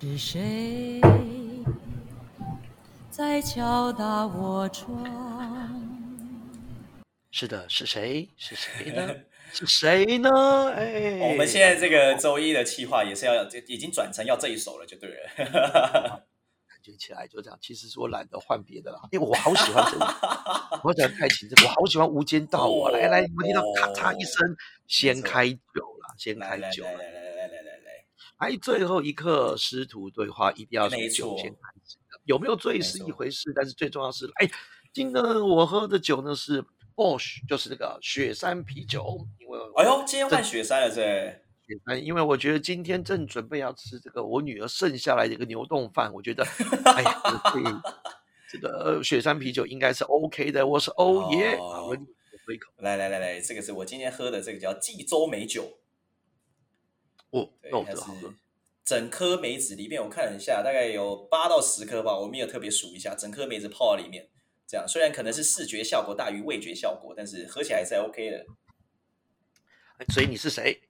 是谁？在敲打我窗。是的，是谁？是谁呢？是谁呢？哎。我们现在这个周一的计划也是要，已经转成要这一首了，就对了。感觉起来就这样，其实是我懒得换别的了，因为我好喜欢这个。我好喜欢，我好喜欢无间道。我来来，我听到咔嚓一声，先开酒了，先开酒了。哎，最后一刻师徒对话一定要从酒先开始的，有没有醉是一回事，但是最重要是，哎，今天呢我喝的酒呢是 Bosch，就是那个雪山啤酒，因为哎呦，今天换雪山了，这雪山，因为我觉得今天正准备要吃这个我女儿剩下来的一个牛冻饭，我觉得，哎呀，可以 这个雪山啤酒应该是 OK 的，我是欧耶，我喝一口，来来来来，这个是我今天喝的，这个叫冀州美酒，哦，那我它是这好喝，整颗梅子里面，我看了一下，大概有八到十颗吧，我没有特别数一下，整颗梅子泡在里面，这样虽然可能是视觉效果大于味觉效果，但是喝起来还是 OK 的。哎所以你是谁？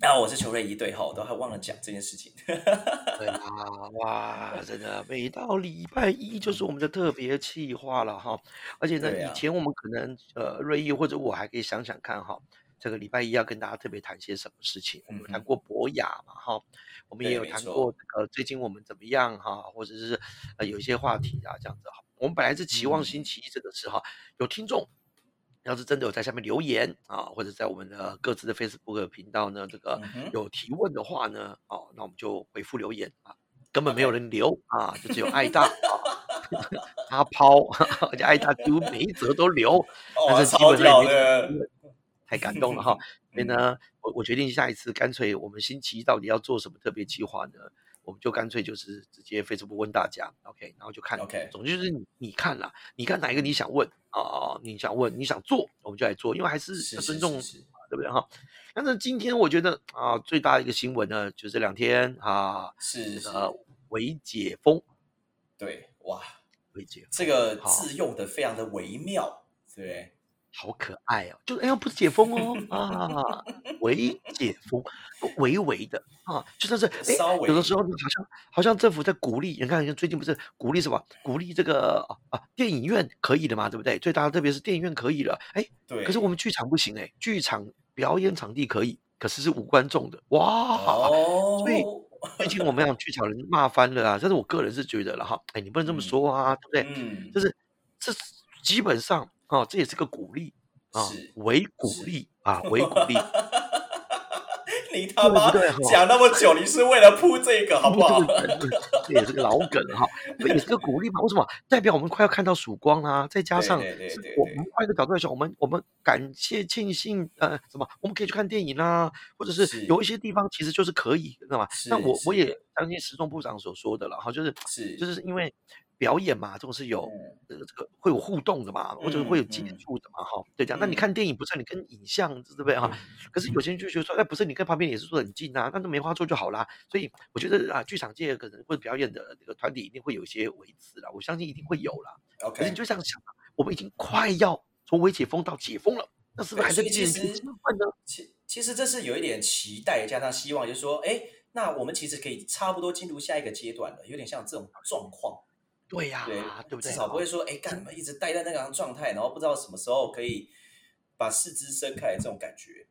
啊，我是球瑞怡，对哈，我都还忘了讲这件事情。对啊，哇，真的，每到礼拜一就是我们的特别企划了哈。而且呢，啊以前我们可能呃，瑞意或者我还可以想想看哈，这个礼拜一要跟大家特别谈些什么事情。我们嗯哼谈过博雅嘛哈，我们也有谈过这个最近我们怎么样哈，或者是呃有一些话题啊这样子哈。我们本来是期望嗯星期一这个是哈，有听众。要是真的有在下面留言啊，或者在我们的各自的 Facebook 频道呢，这个有提问的话呢，哦，那我们就回复留言啊，根本没有人留啊，就只有爱大啊，阿抛，而且爱大几乎每一则都留，但，是基本上太感动了哈。所以呢，我我决定下一次干脆我们星期一到底要做什么特别计划呢？我们就干脆就是直接 Facebook 问大家，OK，然后就看 OK 总之就是你你看了，你看哪一个你想问啊、你想问你想做，我们就来做，因为还是尊重对不对哈？但是今天我觉得啊，最大的一个新闻呢，就是这两天啊，是是这，个微解封，对，哇，微解封这个好字用的非常的微妙，对？好可爱哦，就哎呀不是解封哦啊，微解封，微微的啊，就算是哎稍微有的时候好像好像政府在鼓励，你看最近不是鼓励什么？鼓励这个啊啊电影院可以的嘛，对不对？最大的特别是电影院可以了，哎，对。可是我们剧场不行哎，剧场表演场地可以，可是是无观众的，哇！哦，所以最近我们让剧场人骂翻了啊，但是我个人是觉得了哈，哎，你不能这么嗯说啊，对不对？嗯，就是这是基本上啊，这也是个鼓励啊，为鼓是励啊，为鼓励，你他妈讲那么久，你是为了铺这个好不好？这也是个老梗哈，这也是个鼓励嘛？为什么？代表我们快要看到曙光啦，再加上我们换一个角度来讲，我们我们感谢庆幸呃什么，我们可以去看电影啦，或者是是有一些地方其实就是可以，知道吗？那我我也相信时钟部长所说的了哈，就是是就是因为表演嘛，这种是有嗯呃这个会有互动的嘛，或者会有接触的嘛，哈，对这样。那你嗯看电影不是你跟影像对不对哈？可是有些人就觉得说，哎，不是你跟旁边也是坐很近啊，那就没话做就好啦。所以我觉得啊，剧场界可能或者表演的这个团体一定会有一些维持啦，我相信一定会有啦。可是你就这样想啊，我们已经快要从微解封到解封了，那是不是还在对所以其实变成兴奋呢？其其实这是有一点期待加上希望，就是说，哎，那我们其实可以差不多进入下一个阶段了，有点像这种状况。对呀、对，对不对？至少不会说，哎，干什么一直待在那个状态，然后不知道什么时候可以把四肢伸开这种感觉。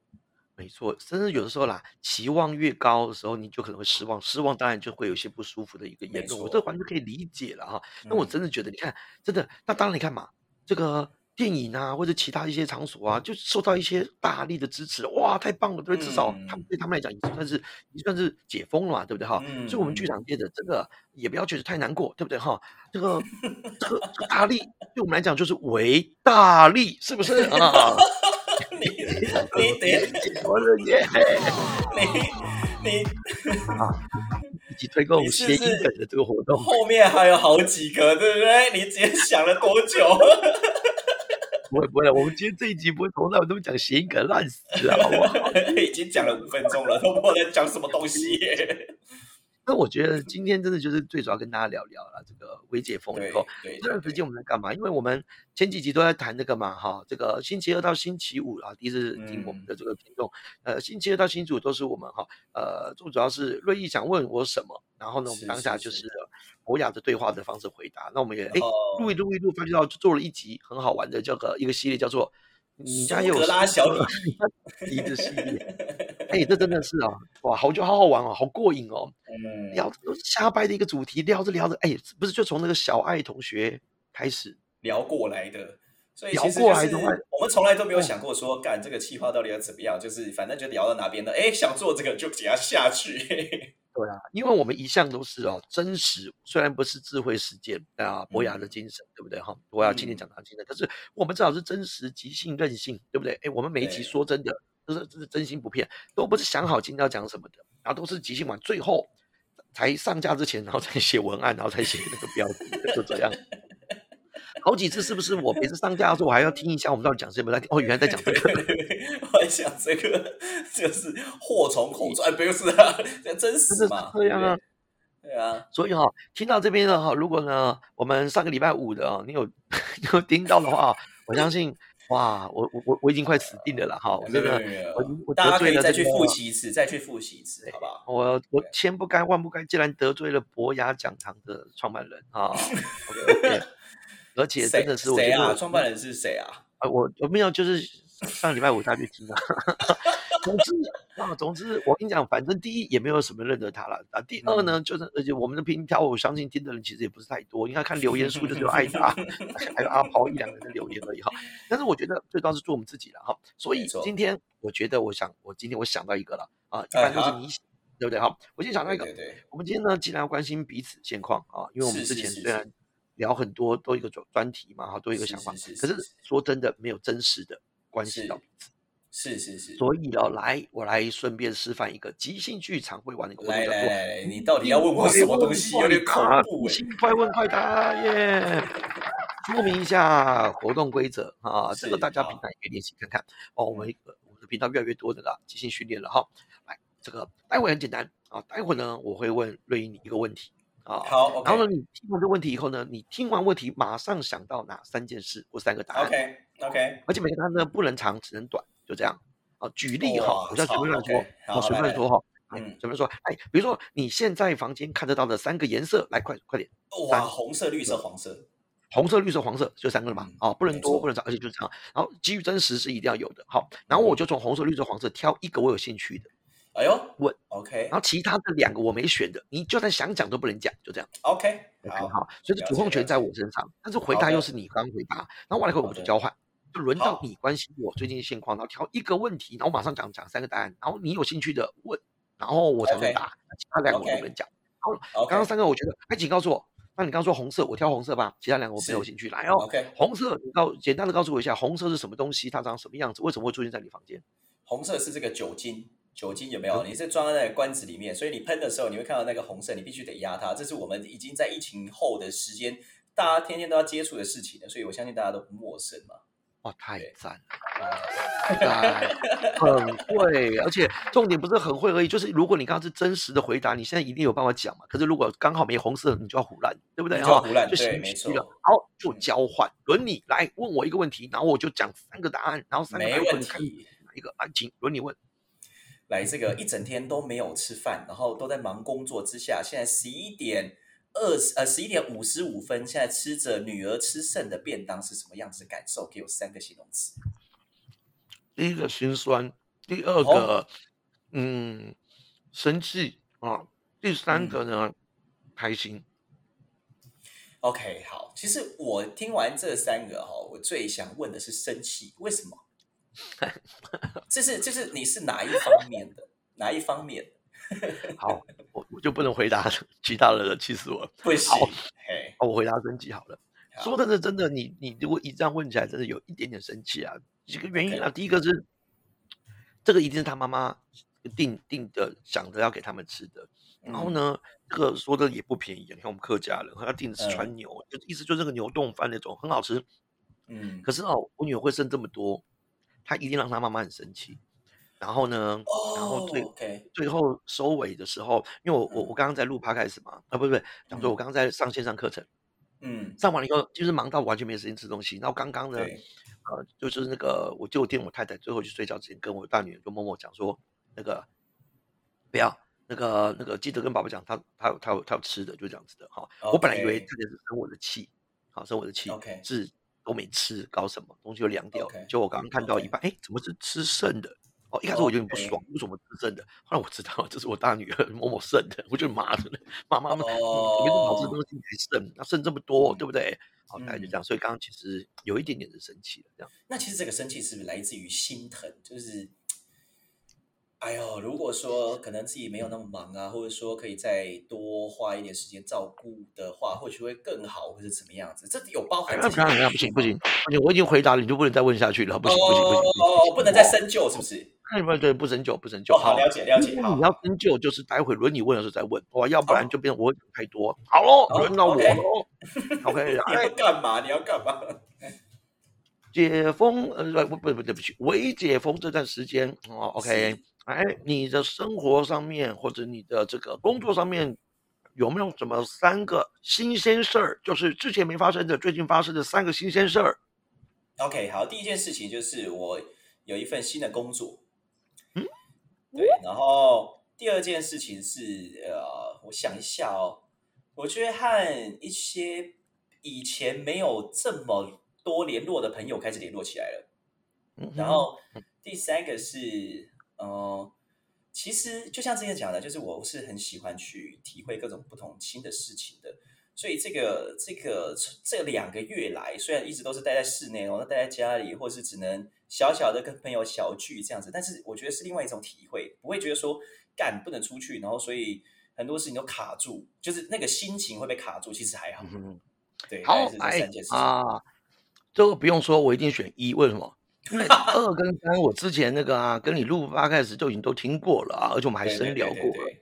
没错，甚至有的时候啦，期望越高的时候，你就可能会失望，失望当然就会有一些不舒服的一个严重，我这完全可以理解了哈。那我嗯真的觉得，你看，真的，那当然你看嘛，这个电影啊，或者其他一些场所啊，就受到一些大力的支持，哇，太棒了，对？至少他们嗯对他们来讲，已经算是已经算是解封了嘛，对不对哈？所以我们剧嗯场界的这个也不要觉得太难过，对不对哈？这个 这个这个大力对我们来讲就是为大力，是不是 啊？你你得我的耶！你你以及推广谐音梗的这个活动。后面还有好几个，对不对？你今天想了多久？不会不会，我们今天这一集不会从来我都讲谐音梗烂死了，好不好？已经讲了五分钟了，都不知道在讲什么东西。那我觉得今天真的就是最主要跟大家聊聊了这个微解封以后，这段时间我们在干嘛？因为我们前几集都在谈这个嘛，哈，这个星期二到星期五啊，第一次听我们嗯的这个听众，呃，星期二到星期五都是我们哈，呃，最主要是瑞意想问我什么，然后呢，我们当下就是是博雅的对话的方式回答。那我们也哎录一录一录，发觉到做了一集很好玩的这个一个系列，叫做你家有格拉小李梨的系列。哎，这真的是啊，哇，好就好好玩哦，好过瘾哦。嗯，聊瞎掰的一个主题，聊着聊着，哎，不是就从那个小爱同学开始，聊过来的。所以聊其实就是我们从来都没有哦想过说，干这个企划到底要怎么样，就是反正就聊到哪边的，哎，想做这个就给它下去。对啊，因为我们一向都是哦，真实，虽然不是智慧实践啊，博雅的精神，对不对哈？博雅青年嗯讲到精神，可是我们至少是真实、即兴、任性，对不对？哎，我们每一集对说真的，都是这是真心不骗，都不是想好今天要讲什么的，然后都是即兴完，最后才上架之前，然后再写文案，然后再写那个标题，就这样。好几次是不是我每次上架的时候，我还要听一下我们到底讲什么？哦，原来在讲这个。我在想这个就是祸从口出，哎，不是啊，这真实嘛，这样啊对啊，所以哈、听到这边的哈，如果呢，我们上个礼拜五的哦，你有 你有听到的话，我相信哇，我我我我已经快死定了啦哈！我没真的有没有没有我我大家可以得罪了这个再去复习一次，再去复习一次，好不好？我我千不该万不该，竟然得罪了博雅讲堂的创办人啊！OK，OK 而且真的是我觉谁啊？得创办人是谁啊？啊，我我没有，就是上礼拜五他去听啊。总之啊，总之我跟你讲，反正第一也没有什么认得他了啊。第二呢，就是而且我们的频道，我相信听的人其实也不是太多。你看看留言数就只有艾达，还有阿抛一两个人的留言而已哈。但是我觉得最重要是做我们自己了哈。所以今天我觉得，我想我今天我想到一个了啊，一般都是你想对不对哈？我今天想到一个对，对对，我们今天呢，既然要关心彼此现况啊，因为我们之前虽然聊很多都一个专专题嘛，哈，都有一个想法，是是可是是说真的，没有真实的关系到彼此。是是是。所以呢，来我来顺便示范一个即兴剧场会玩的一个活动，来叫做来来来，你到底要问我什么东西？有点恐怖哎。即兴快问快答耶！说明一下活动规则啊，这个大家平常也可以练习看看哦。我们呃我们的频道越来越多的啦，即兴训练了哈。来，这个待会很简单啊，待会呢我会问瑞英你一个问题啊，好然后呢你听完这个问题以后呢，你听完问题马上想到哪三件事或三个答案 OK OK，而且每个答案呢不能长，只能短，就这样。啊。举例哈，哇我叫随便乱说随便乱说哈，哎嗯，随便说，哎，比如说你现在房间看得到的三个颜色，来快快点，哇，红色、绿色、黄色，红色、绿色、黄色，就三个了嘛嗯，啊，不能多，不能少，而且就是这样。然后基于真实是一定要有的，好，然后我就从红色、绿色、黄色挑一个我有兴趣的，哎呦，问，OK 然后其他的两个我没选的，你就算想讲都不能讲，就这样。OK，OK，好，好，所以了主控权在我身上，但是回答又是你刚回答，然后完了以后我们就交换，就轮到你关心我最近现况，然后挑一个问题，然后马上讲讲三个答案，然后你有兴趣的问，然后我才能答，其他两个我都不能讲。OK，刚刚三个我觉得，哎，请告诉我，那你刚刚说红色，我挑红色吧，其他两个我没有兴趣。来哦，OK，红色，你告简单的告诉我一下，红色是什么东西？它长什么样子？为什么会出现在你房间？红色是这个酒精，酒精有没嗯有？你是装在那个罐子里面，所以你喷的时候，你会看到那个红色，你必须得压它。这是我们已经在疫情后的时间，大家天天都要接触的事情了，所以我相信大家都不陌生嘛。哇，太赞了！很会，而且重点不是很会而已，就是如果你刚刚是真实的回答，你现在一定有办法讲嘛。可是如果刚好没红色，你就要胡乱，对不对？就胡乱就对没心虚了错。好，就交换，轮你来问我一个问题，然后我就讲三个答案，然后三个答没问题。哪一个？来，请轮你问。来，这个一整天都没有吃饭，然后都在忙工作之下，现在十一点二十呃十一点五十五分，现在吃着女儿吃剩的便当是什么样子的感受？给我三个形容词。第一个心酸，第二哦个、嗯生气啊，第三嗯个呢、开心。OK，好，其实我听完这三个哈、我最想问的是生气，为什么？这是这是你是哪一方面的？哪一方面？好，我我就不能回答其他人了，气死我了。不行好，嘿，哦，我回答升级好了。好说真的，真的，你你如果一这样问起来，真的有一点点生气啊。几个原因啊，第一个是这个一定是他妈妈定定的，想着要给他们吃的。然后嗯？呢，这个说的也不便宜啊。你看我们客家人，他定的是嗯川牛，就意思就是那个牛冻饭那种，很好吃。嗯，可是哦，我女儿会剩这么多，她一定让他妈妈很生气。然后呢，然后哦最最后收尾的时候，因为我我嗯我刚刚在录 podcast 嘛，啊不不，讲说我嗯刚刚在上线上课程，嗯，上完了以后就是忙到完全没时间吃东西。然后刚刚呢，对，呃，就是那个我就电我太太最后去睡觉之前，跟我大女儿就默默讲说，那个不要那个那个记得跟爸爸讲，他他有他有他有吃的，就这样子的哈。我本来以为太太是生我的气，好生我的气是都没吃，搞什么东西就凉掉果我刚刚看到一半，哎，怎么是吃剩的？哦，一开始我有点不爽，为什么吃剩的？后来我知道 这是我大女儿某某剩的，我就妈的，妈妈们，嗯有这么好吃东西你还剩，那剩这么多，对不对？好，大概就嗯这样。所以刚刚其实有一点点的生气了，这样。那其实这个生气是不是来自于心疼？就是，哎呦，如果说可能自己没有那么忙啊，或者说可以再多花一点时间照顾的话，或许会更好，或者怎么样子？这有包含不行，不行，不行，不行，我已经回答了，你就不能再问下去了，不行，不行，不行，不行。哦，不能再深究，是不是？那 不对，不深究，不深究。哦，好，了解了解，好你，要深究，就是待会轮你问的时候再问，哇，要不然就变成我讲太多。好喽，轮到我喽。OK，你哎要，干嘛？你要干嘛？解封，呃，不不不，对不起，未解封这段时间哦，OK，是哎，你的生活上面或者你的这个工作上面有没有什么三个新鲜事儿？就是之前没发生的，最近发生的三个新鲜事儿。OK，好，第一件事情就是我有一份新的工作，嗯，对，然后第二件事情是呃，我想一下哦，我觉得和一些以前没有这么多联络的朋友开始联络起来了。嗯然后第三个是，呃，其实就像之前讲的，就是我是很喜欢去体会各种不同新的事情的。所以这个这个这两个月来，虽然一直都是待在室内哦，待在家里，或是只能小小的跟朋友小聚这样子，但是我觉得是另外一种体会，不会觉得说干不能出去，然后所以很多事情都卡住，就是那个心情会被卡住，其实还好。嗯对，大概好，是这三件事情。啊，这个不用说，我一定选一，为什么？因为二跟三，我之前那个啊，跟你录八开始就已经都听过了啊，而且我们还深聊过了。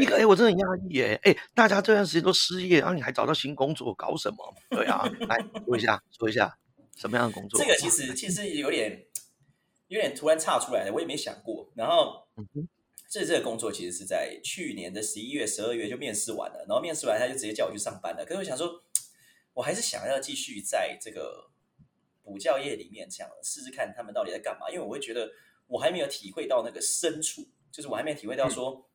一个哎，我真的很压抑耶！哎，大家这段时间都失业，然后你还找到新工作，搞什么？对啊，来说一下，说一下什么样的工作？这个其实其实有点有点突然岔出来的，我也没想过。然后这这个工作其实是在去年的十一月、十二月就面试完了，然后面试完他就直接叫我去上班了。可是我想说，我还是想要继续在这个补教业里面这样试试看他们到底在干嘛，因为我会觉得我还没有体会到那个深处，就是我还没有体会到说。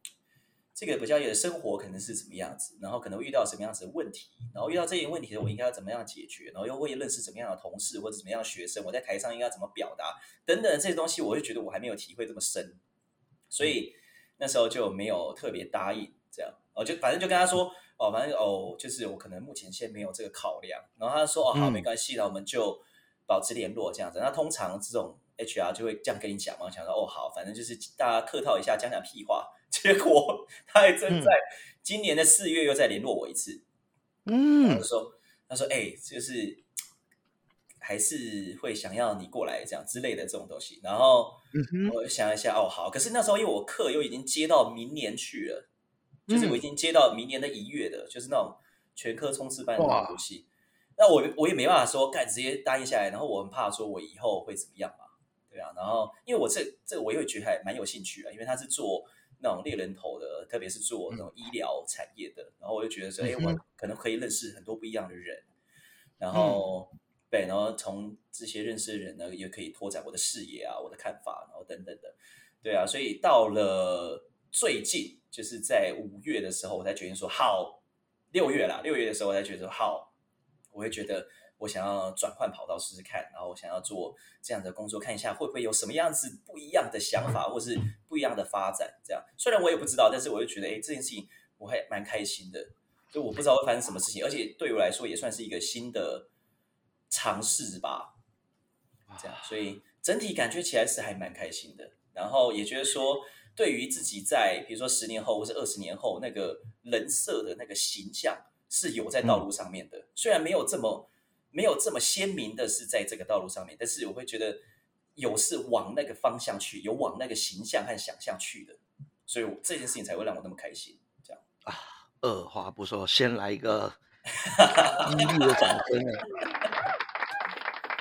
这个补教业的生活可能是什么样子，然后可能会遇到什么样子的问题，然后遇到这些问题的我应该要怎么样解决，然后又会认识怎么样的同事或者怎么样的学生，我在台上应该怎么表达等等这些东西，我会觉得我还没有体会这么深，所以那时候就没有特别答应这样，我就反正就跟他说哦，反正哦，就是我可能目前先没有这个考量，然后他说哦好，嗯。没关系，那我们就保持联络这样子。那通常这种 HR 就会这样跟你讲嘛，我想说哦好，反正就是大家客套一下，讲讲屁话。结果他还真在今年的四月又再联络我一次，他嗯他说他说哎、就是还是会想要你过来这样之类的这种东西。然后我想一下，哦好，可是那时候因为我课又已经接到明年去了，就是我已嗯经接到明年的一月的，就是那种全科冲刺班的那哇种东西。那我我也没办法说，干直接答应下来，然后我很怕说我以后会怎么样嘛，对啊。然后因为我这这我也觉得还蛮有兴趣啊，因为他是做那种猎人头的，特别是做那种医疗产业的，然后我就觉得说，哎、我可能可以认识很多不一样的人，然后、对，然后从这些认识的人呢，也可以拓展我的视野啊，我的看法，然后等等的，对啊，所以到了最近，就是在五月的时候，我才决定说好，六月啦，六月的时候我才觉得说好，我会觉得我想要转换跑道试试看，然后我想要做这样的工作，看一下会不会有什么样子不一样的想法，或是不一样的发展。这样虽然我也不知道，但是我就觉得，哎，这件事情我还蛮开心的。就我不知道会发生什么事情，而且对我来说也算是一个新的尝试吧。这样，所以整体感觉起来是还蛮开心的。然后也觉得说，对于自己在比如说十年后或是二十年后那个人设的那个形象是有在道路上面的，虽然没有这么没有这么鲜明的是在这个道路上面，但是我会觉得有是往那个方向去，有往那个形象和想象去的，所以我这件事情才会让我那么开心。这样啊，二话不说，先来一个 激励的掌声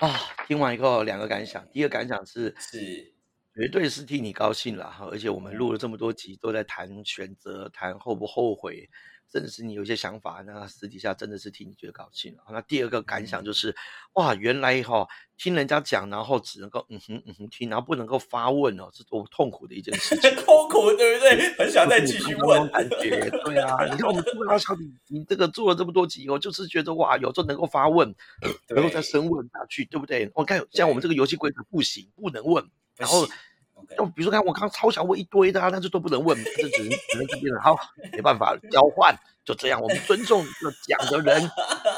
啊！啊，听完以后两个感想，第一个感想是，是绝对是替你高兴了哈，而且我们录了这么多集，都在谈选择，谈后不后悔，甚至是你有一些想法，那私底下真的是替你觉得高兴了。那第二个感想就是，哇，原来哈听人家讲，然后只能够嗯哼嗯哼听，然后不能够发问哦，是多痛苦的一件事情。痛苦对不对？很想再继续问。感觉对啊，你看我们 做到小弟，你这个做了这么多集哦，就是觉得哇，有时候能够发问，能够再深问下去，对不对？我看像我们这个游戏规则不行，不能问。然后，就比如说看我刚刚超想问一堆的啊，但是都不能问，这只能只能这边了。好，没办法，交换就这样。我们尊重讲的人，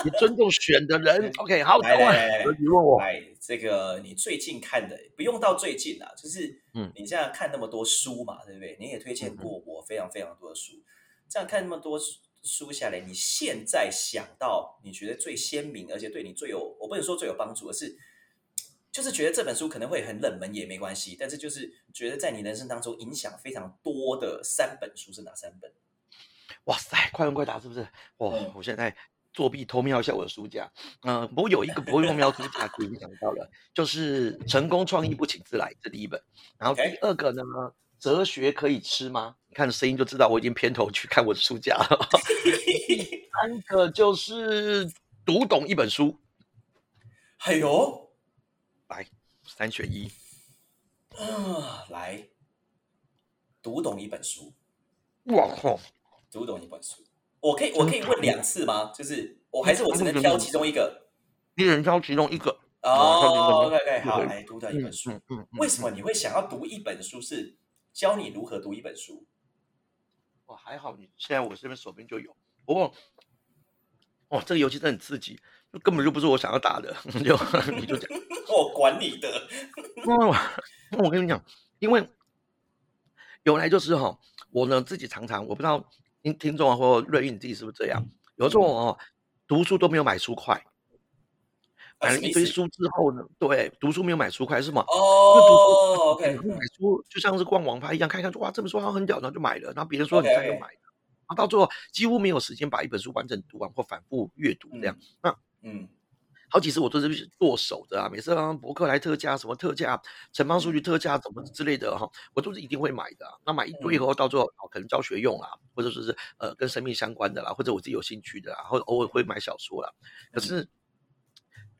也尊重选的人。OK，好，来问我，来这个你最近看的，不用到最近啊，就是嗯，你现在看那么多书嘛，对不对？你也推荐过我非常非常多的书，这样看那么多书下来，你现在想到你觉得最鲜明，而且对你最有，我不能说最有帮助，而是。就是觉得这本书可能会很冷门也没关系，但是就是觉得在你人生当中影响非常多的三本书是哪三本？哇塞，快问快答是不是？哇，我现在作弊偷瞄一下我的书架，嗯，不过有一个不用瞄书架可以想到了，就是成功创意不请自来，这第一本。然后第二个呢，哲学可以吃吗？你看声音就知道我已经偏头去看我的书架了。第三个就是读懂一本书，哎呦。来，三选一。啊，来读懂一本书。哇靠！读懂一本书，我可以我可以问两次吗？就是我还是我只能挑其中一个？一人挑其中一个。哦，OK OK，好，来读懂一本书。嗯，为什么你会想要读一本书？是教你如何读一本书？哇，还好你现在我这边手边就有。不过，哇，这个游戏真的很刺激。根本就不是我想要打的，就 你就讲，我管你的。那我跟你讲，因为有来就是哈，我呢自己常常，我不知道听听众啊或瑞玉你自己是不是这样？有时候哦，读书都没有买书快，买了一堆书之后呢，对，读书没有买书快是吗？哦，OK，买书就像是逛网拍一样，看一看，哇，这本书好像很屌，然后就买了。然后别人说你再就买，然后到最后几乎没有时间把一本书完整读完或反复阅读这样。那嗯，好几次我都是剁手的啊，每次啊博客来特价，什么特价，城邦数据特价，怎么之类的哈，我都是一定会买的。那买一堆以后，到最后可能教学用啊，或者说是呃跟生命相关的啦，或者我自己有兴趣的啦，或者偶尔会买小说啦。可是，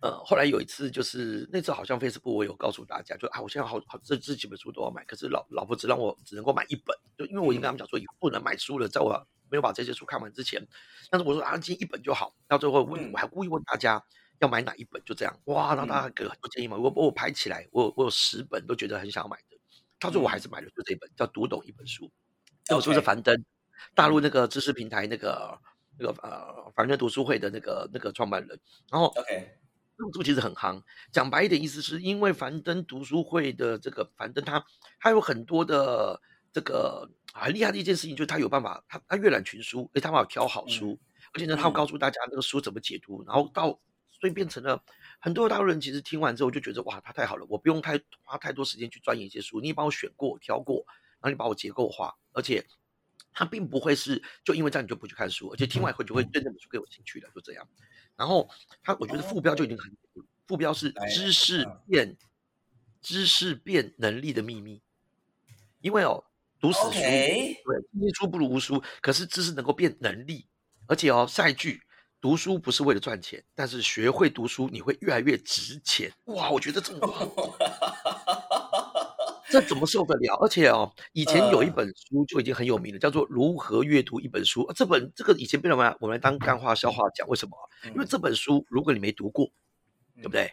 呃，后来有一次就是那次好像 Facebook 我有告诉大家，就啊，我现在好好这这几本书都要买，可是老老婆只让我只能够买一本，就因为我已经跟他们讲说以后不能买书了，在我。没有把这些书看完之前，但是我说啊，今天一本就好。到最后问，我还故意问大家要买哪一本，就这样哇，那大家给很多建议嘛。我我排起来，我我有十本都觉得很想要买的，到最后我还是买了就这本，叫《读懂一本书》。这本书是樊登，大陆那个知识平台那个那个呃樊登读书会的那个那个创办人。然后，OK，这本书其实很夯。讲白一点，意思是因为樊登读书会的这个樊登，他他有很多的。这个很厉害的一件事情，就是他有办法，他他阅览群书，而他把挑好书，而且呢，他会告诉大家那个书怎么解读，然后到所以变成了很多大陆人其实听完之后就觉得哇，他太好了，我不用太花太多时间去钻研一些书，你帮我选过、挑过，然后你把我结构化，而且他并不会是就因为这样你就不去看书，而且听完以后就会对那本书更有兴趣了，就这样。然后他我觉得副标就已经很副标是知识变知识变能力的秘密，因为哦。读死书，对，念书不如无书。可是知识能够变能力，而且哦，下一句，读书不是为了赚钱，但是学会读书，你会越来越值钱。哇，我觉得这么 这怎么受得了？而且哦，以前有一本书就已经很有名了，叫做《如何阅读一本书》。这本这个以前被人们我们当干话笑话讲，为什么？因为这本书如果你没读过，对不对？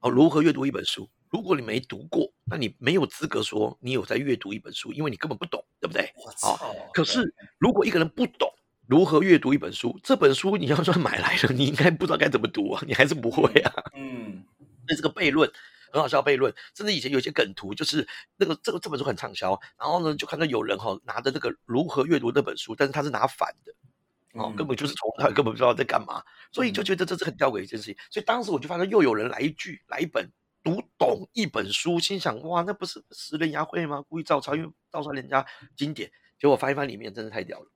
哦，如何阅读一本书？如果你没读过，那你没有资格说你有在阅读一本书，因为你根本不懂，对不对？哦，可是如果一个人不懂如何阅读一本书，这本书你要算买来了，你应该不知道该怎么读啊，你还是不会啊。嗯，那这个悖论很好笑，悖论甚至以前有些梗图，就是那个这个这本书很畅销，然后呢就看到有人哈拿着这个如何阅读那本书，但是他是拿反的，哦，根本就是从他根本不知道在干嘛，所以就觉得这是很吊诡一件事情。所以当时我就发现又有人来一句来一本。读懂一本书，心想哇，那不是食人牙慧吗？故意照抄，因为照抄人家经典，结果翻一翻里面，真的太屌了。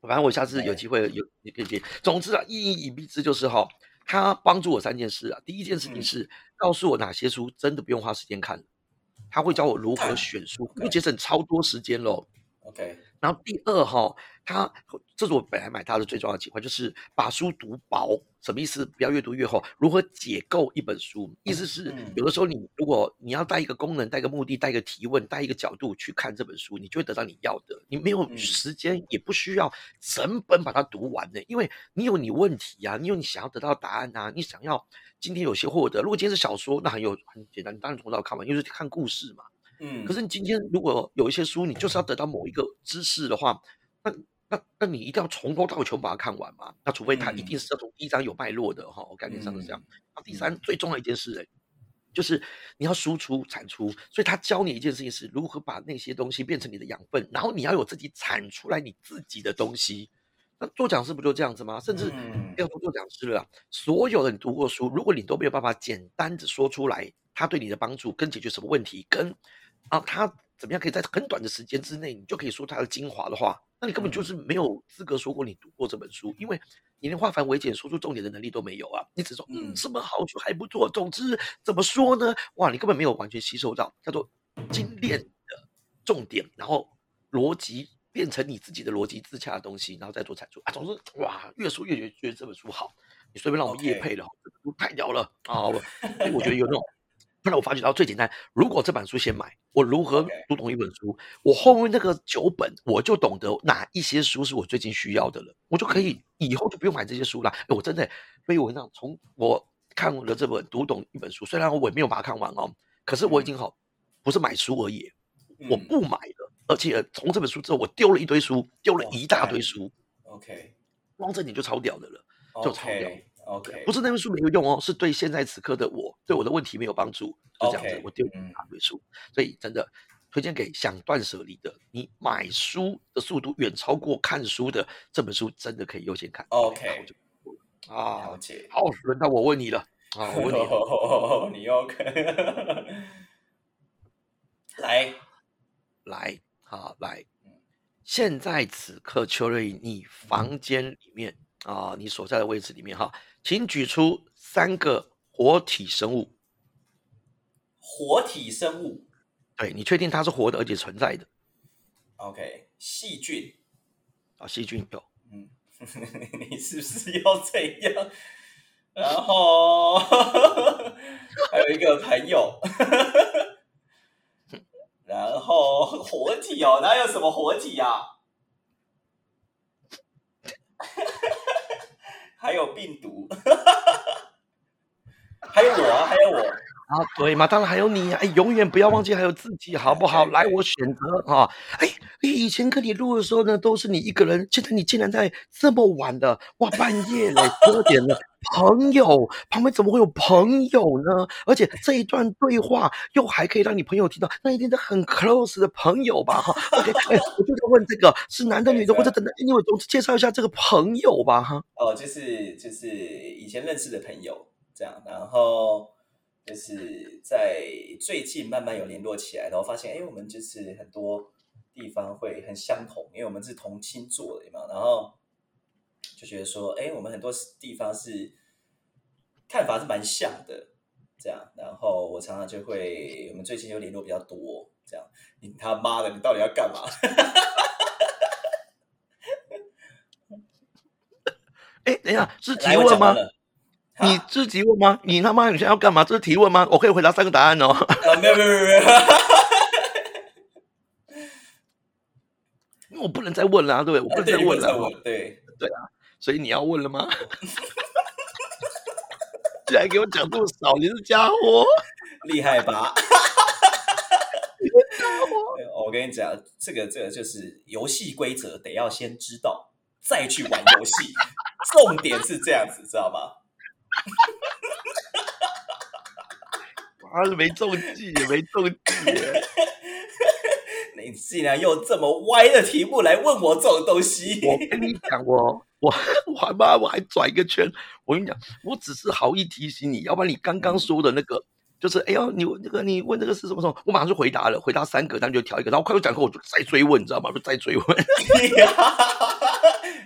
反正我下次有机会有也可以接。总之啊，一言以蔽之就是哈，他帮助我三件事啊。第一件事情是告诉我哪些书真的不用花时间看他会教我如何选书，会节省超多时间喽。OK，然后第二哈，他这是我本来买他的最重要的情况，就是把书读薄，什么意思？不要越读越厚。如何解构一本书？意思是嗯有的时候你如果你要带一个功能、带一个目的、带一个提问、带一个角度去看这本书，你就会得到你要的。你没有嗯时间，也不需要整本把它读完的，因为你有你问题呀、你有你想要得到的答案呐、你想要今天有些获得。如果今天是小说，那很有很简单，你当然从头看完，因为是看故事嘛。嗯，可是你今天如果有一些书，你就是要得到某一个知识的话，那那那你一定要从头到尾全部把它看完嘛？那除非它一定是要从第一章有脉络的哈，我概念上是这样。那第三最重要一件事、欸，就是你要输出产出，所以他教你一件事情是如何把那些东西变成你的养分，然后你要有自己产出来你自己的东西。那做讲师不就这样子吗？甚至要不要说做讲师了啊，所有的你读过书，如果你都没有办法简单的说出来，他对你的帮助跟解决什么问题，跟啊他怎么样可以在很短的时间之内，你就可以说它的精华的话，那你根本就是没有资格说过你读过这本书，因为你连化繁为简、说出重点的能力都没有啊！你只说嗯嗯什么好处还不错，总之怎么说呢？哇，你根本没有完全吸收到叫做精炼的重点，然后逻辑变成你自己的逻辑自洽的东西，然后再做阐述啊。总之，哇，越说越觉得觉得这本书好，你随便让我们业配了，这本书太屌了啊！我所以我觉得有那种。后来我发觉到最简单，如果这本书先买，我如何读懂一本书？我后面那个九本，我就懂得哪一些书是我最近需要的了，我就可以以后就不用买这些书了。哎，我真的，所以我让从我看了这本读懂一本书，虽然我也没有把它看完哦，可是我已经好不是买书而已，我嗯不买了，而且从这本书之后，我丢了一堆书，丢了一大堆书，OK 光这点就超屌的了。就超屌 OK 不是那本书没有用哦，是对现在此刻的我，对我的问题没有帮助，就这样子我丢嗯一大堆书，所以真的推荐给想断舍离的，你买书的速度远超过看书的这本书，真的可以优先看。OK 然后就啊了，解。好，轮到我问你了啊，我问你了，你 OK？来，来啊来，现在此刻邱瑞，你房间里面啊，你所在的位置里面哈，请举出三个活体生物。活体生物对你确定它是活的而且存在的 OK，细菌，啊？细菌有，嗯，你是不是要这样？然后 还有一个朋友，然后活体哦，哪有什么活体啊？还有病毒，还有我啊，还有我，啊，对嘛，当然还有你呀、哎，永远不要忘记还有自己，好不好来，我选择啊，哎，以前跟你录的时候呢，都是你一个人，现在你竟然在这么晚的，哇，半夜了，十二点了，朋友旁边怎么会有朋友呢？而且这一段对话又还可以让你朋友听到，那一定是很 close 的朋友吧？哈，OK，哎，我就在问这个是男的女的，或者等等，因为我总之介绍一下这个朋友吧，哈。哦，就是就是以前认识的朋友这样，然后就是在最近慢慢有联络起来，然后发现哎，我们就是很多地方会很相同，因为我们是同星座的嘛，然后就觉得说，哎，我们很多地方是看法是蛮像的，这样，然后我常常就会，我们最近就联络比较多，这样，你他妈的，你到底要干嘛？哎，等一下，是提问吗？你啊是提问吗？你他妈你现在要干嘛？这是提问吗？我可以回答三个答案哦。啊，没有没有没有没有。因为 我不能再问了、啊，对不对？我不能再问了、能再问，对，所以你要问了吗？竟然给我讲这么少，你是家伙！厉害吧？对 我跟你讲，这个这个就是游戏规则，得要先知道，再去玩游戏。重点是这样子，知道吗？妈的，没中计也没中计！你竟然用这么歪的题目来问我这种东西，我跟你讲，我我我还妈我还转一个圈。我跟你讲，我只是好意提醒你，要不然你刚刚说的那个。就是哎呦，你那个你问这个是什么什么，我马上就回答了，回答三个，但就挑一个，然后快速讲课我就再追问，你知道吗？就再追问。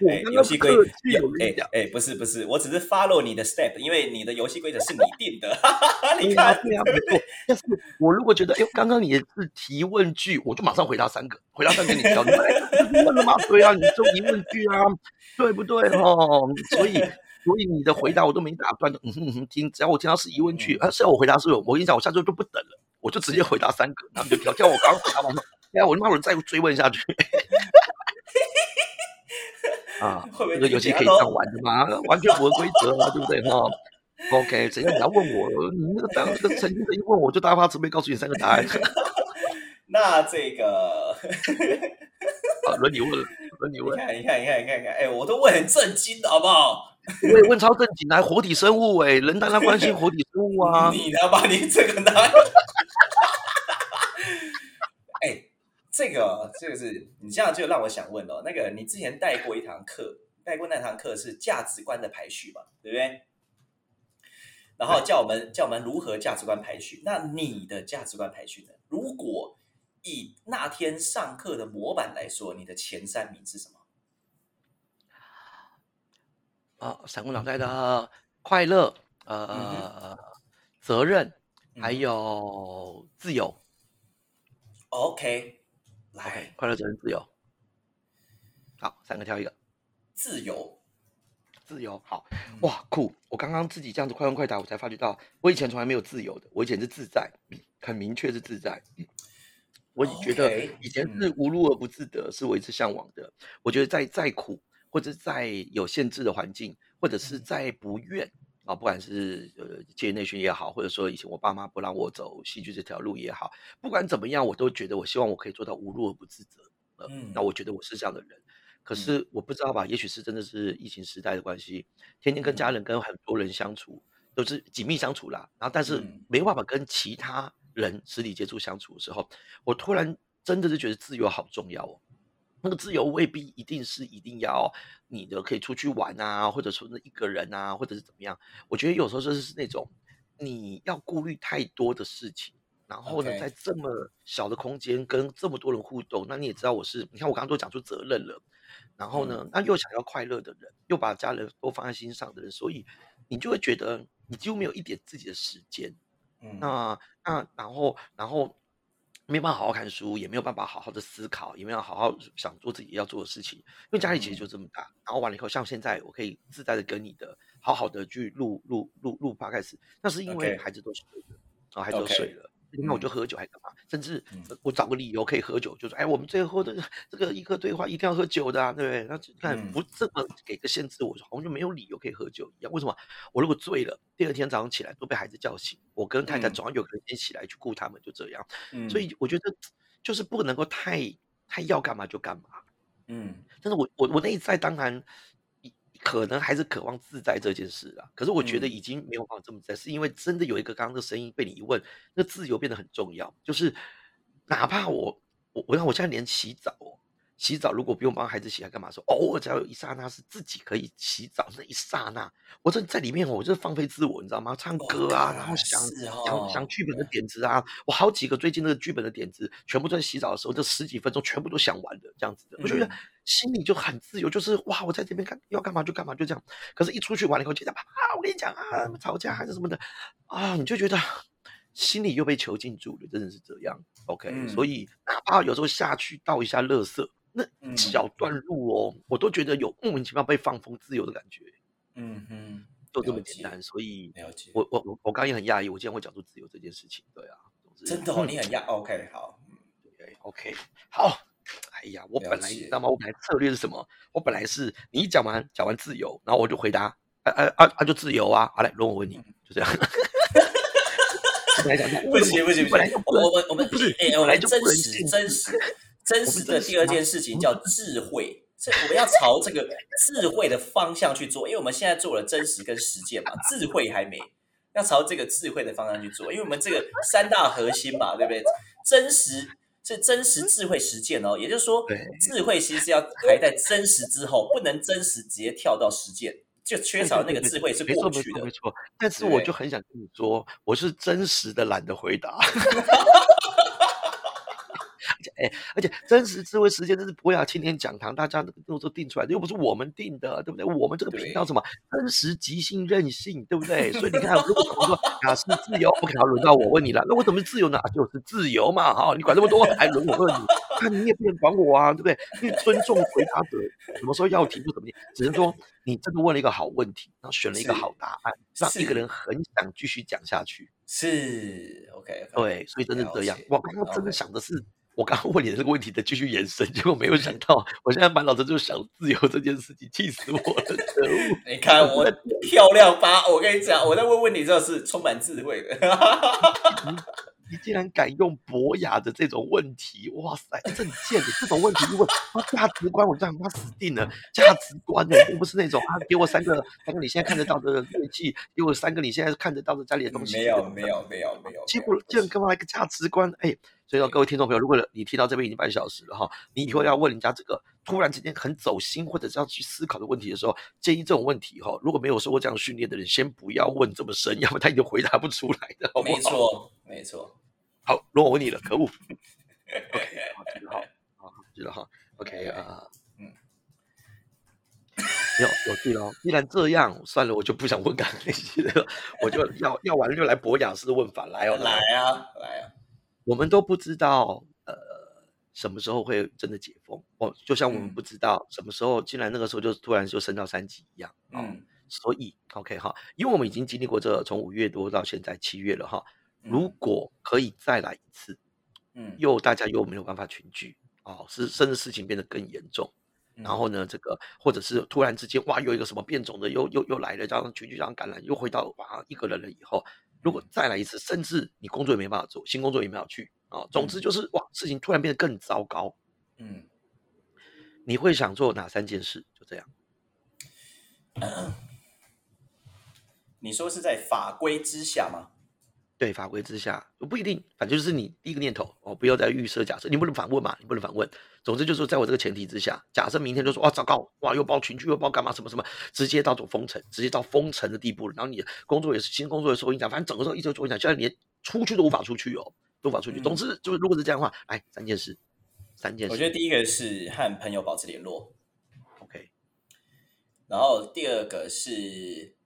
我哎，游戏规客气有我跟你讲哎哎，不是不是，我只是 follow 你的 step，因为你的游戏规则是你定的。你看，对啊，没错。但是我如果觉得，哎呦，刚刚你是提问句，我就马上回答三个，回答三个你挑，你本来就是问了吗？对啊，你就疑问句啊，对不对哦？所以，所以你的回答我都没打断的，嗯哼嗯哼，听，只要我听到是疑问句，啊，是要我回答是有，我跟你讲，我下周就不等了，我就直接回答三个，然后你就挑，叫我刚刚回答完了，哎呀，我他妈我再追问下去。啊，这个游戏可以这样玩的吗？完全符合规则啊，对不对哈？OK，怎样你要问我？你那个当那个曾经的一问我就大发慈悲告诉你三个答案。那这个，啊，轮你问了，轮你你问。看你看你看你看你看，哎，我都问很震惊的好不好？我也问超正经来活体生物哎、人当然关心活体生物啊。你他妈你这个哪有？哎，这个这个是你这样就让我想问了，那个你之前带过一堂课，带过那堂课是价值观的排序嘛，对不对？然后叫我们叫我们如何价值观排序。那你的价值观排序呢？如果以那天上课的模板来说，你的前三名是什么？啊，闪过脑袋的快乐，呃，责任，还嗯有自由。OK，OK，来快乐、责任、自由。好，三个挑一个。自由，自由，好嗯哇，酷！我刚刚自己这样子快问快答，我才发觉到，我以前从来没有自由的，我以前是自在，很明确是自在。我觉得以前是无路而不自得，是我一直向往的。我觉得在再苦，或者在有限制的环境，或者是嗯再不愿啊，不管是呃戒内训也好，或者说以前我爸妈不让我走戏剧这条路也好，不管怎么样，我都觉得我希望我可以做到无路而不自责。呃，嗯那我觉得我是这样的人。可嗯是我不知道吧，也许是真的是疫情时代的关系，天天跟家嗯人跟很多人相处，都是紧密相处啦。然后但是嗯没办法跟其他人实体接触相处的时候，我突然真的是觉得自由好重要哦。那个自由未必一定是一定要你的可以出去玩啊，或者说是一个人啊，或者是怎么样。我觉得有时候就是那种你要顾虑太多的事情，然后呢在这么小的空间跟这么多人互动，那你也知道我是，你看我刚刚都讲出责任了，然后呢，那又想要快乐的人，又把家人都放在心上的人，所以你就会觉得你几乎没有一点自己的时间。嗯那那然后然后没有办法好好看书，也没有办法好好的思考，也没有好好想做自己要做的事情，因为家里其实就这么大。然后完了以后，像现在我可以自在的跟你的好好的去录录录录 p 开始，那是因为孩子都睡了，然后孩子都睡了。那我就嗯喝酒还干嘛？甚至我找个理由可以喝酒，就说哎，我们最后的这个一刻对话一定要喝酒的啊，对不对？那就看嗯不这么给个限制，我好像就没有理由可以喝酒一样。为什么？我如果醉了，第二天早上起来都被孩子叫醒，我跟太太嗯总要有个人先起来去顾他们，就这样。嗯所以我觉得就是不能够太太要干嘛就干嘛。嗯但是我我我内在当然一可能还是渴望自在这件事啊，可是我觉得嗯已经没有办法这么自在，是因为真的有一个刚刚的声音被你一问，那自由变得很重要。就是哪怕我我我让我现在连洗澡哦，洗澡如果不用帮孩子洗，还干嘛说偶尔只要有一刹那是自己可以洗澡那一刹那，我这在里面我就是放飞自我，你知道吗？唱哦歌啊，然后想是想哦想剧本的点子啊，我好几个最近那个剧本的点子，全部都在洗澡的时候，这十几分钟全部都想完了，这样子的，我觉得嗯心里就很自由，就是哇，我在这边干要干嘛就干嘛，就这样。可是，一出去玩了以后，觉得啊，我跟你讲啊，吵架还是什么的啊，你就觉得心里又被囚禁住了，真的是这样。OK，、嗯所以哪怕有时候下去倒一下垃圾，那嗯小段路哦，我都觉得有莫名其妙被放风自由的感觉，嗯哼，就这么简单。所以。我我我我刚刚也很讶异，我竟然会讲出自由这件事情。对啊，真的哦，嗯你很讶 OK 好，嗯对，OK，好。哎呀，我本来你解知道吗？我本来策略是什么？我本来是你一讲完讲完自由，然后我就回答，啊啊啊啊，就自由啊！好来，轮我问你，就这样。来讲不行不行不行我们我们不是哎，我来就不真实真实真实的第二件事情叫智慧，这我们要朝这个智慧的方向去做，因为我们现在做了真实跟实践嘛，智慧还没，要朝这个智慧的方向去做，因为我们这个三大核心嘛，对不对？真实是真实智慧实践哦，也就是说，智慧其实是要排在真实之后，不能真实直接跳到实践，就缺少那个智慧是过去的没错没。错。但是我就很想跟你说，我是真实的懒得回答。哎，而且真实智慧时间这是博雅青年讲堂，大家都都定出来的，又不是我们定的，对不对？我们这个频道什么真实、即兴、任性，对不对？所以你看，如果我说啊是自由，不可能轮到我问你了。那我怎么自由呢？就是自由嘛，哈！你管那么多，还轮我问你？那你也不能管我啊，对不对？因为尊重回答者，什么时候要提就怎么提，只能说你真的问了一个好问题，然后选了一个好答案，让一个人很想继续讲下去。是 OK，对，所以真的这样。我刚刚真的想的是，我刚刚问你的这个问题的继续延伸，结果没有想到，我现在满脑子就想自由这件事情，气死我了！你看我 漂亮吧？我跟你讲，我在问问你，这是充满智慧的。你竟然敢用博雅的这种问题，哇塞，这很贱的！这种问题如果价值观，我这样他死定了。价值观呢，又不是那种啊，给我三个三个你现在看得到的乐器，给我三个你现在看得到的家里的东西。没有，没有，没有，没有。结果竟然跟我来个价值观，哎，所以说各位听众朋友，如果你听到这边已经半小时了哈，你以后要问人家这个突然之间很走心或者是要去思考的问题的时候，建议这种问题哈，如果没有受过这样训练的人，先不要问这么深，要不他已经回答不出来的，好不好？没错，没错。好，轮我问你了，可恶。OK，好，好，好，记得哈。OK 啊，嗯，有有趣了。既然这样，算了，我就不想问刚那些了，我就要要完了就来博雅式问法，来哦，来啊，来啊。我们都不知道，呃，什么时候会真的解封？哦，就像我们不知道什么时候，竟然那个时候就突然就升到三级一样。嗯，所以 OK 哈，因为我们已经经历过这从五月多到现在七月了哈。如果可以再来一次，嗯，又大家又没有办法群聚哦，是甚至事情变得更严重，然后呢，这个或者是突然之间哇，又一个什么变种的又又又来了，这样群聚这样感染，又回到哇一个人了以后，如果再来一次，甚至你工作也没办法做，新工作也没法去啊，总之就是哇，事情突然变得更糟糕，嗯，你会想做哪三件事？就这样，你说是在法规之下吗？对法规之下，不一定，反正就是你第一个念头哦，不要再预设假设，你不能反问嘛，你不能反问。总之就是在我这个前提之下，假设明天就说哇糟糕，哇又报群聚又报干嘛什么什么，直接到走封城，直接到封城的地步了。然后你工作也是新工作也受影响，反正整个时候一直受影响，现在连出去都无法出去哦，都无法出去。总之就是如果是这样的话，来三件事，三件事。我觉得第一个是和朋友保持联络，OK。然后第二个是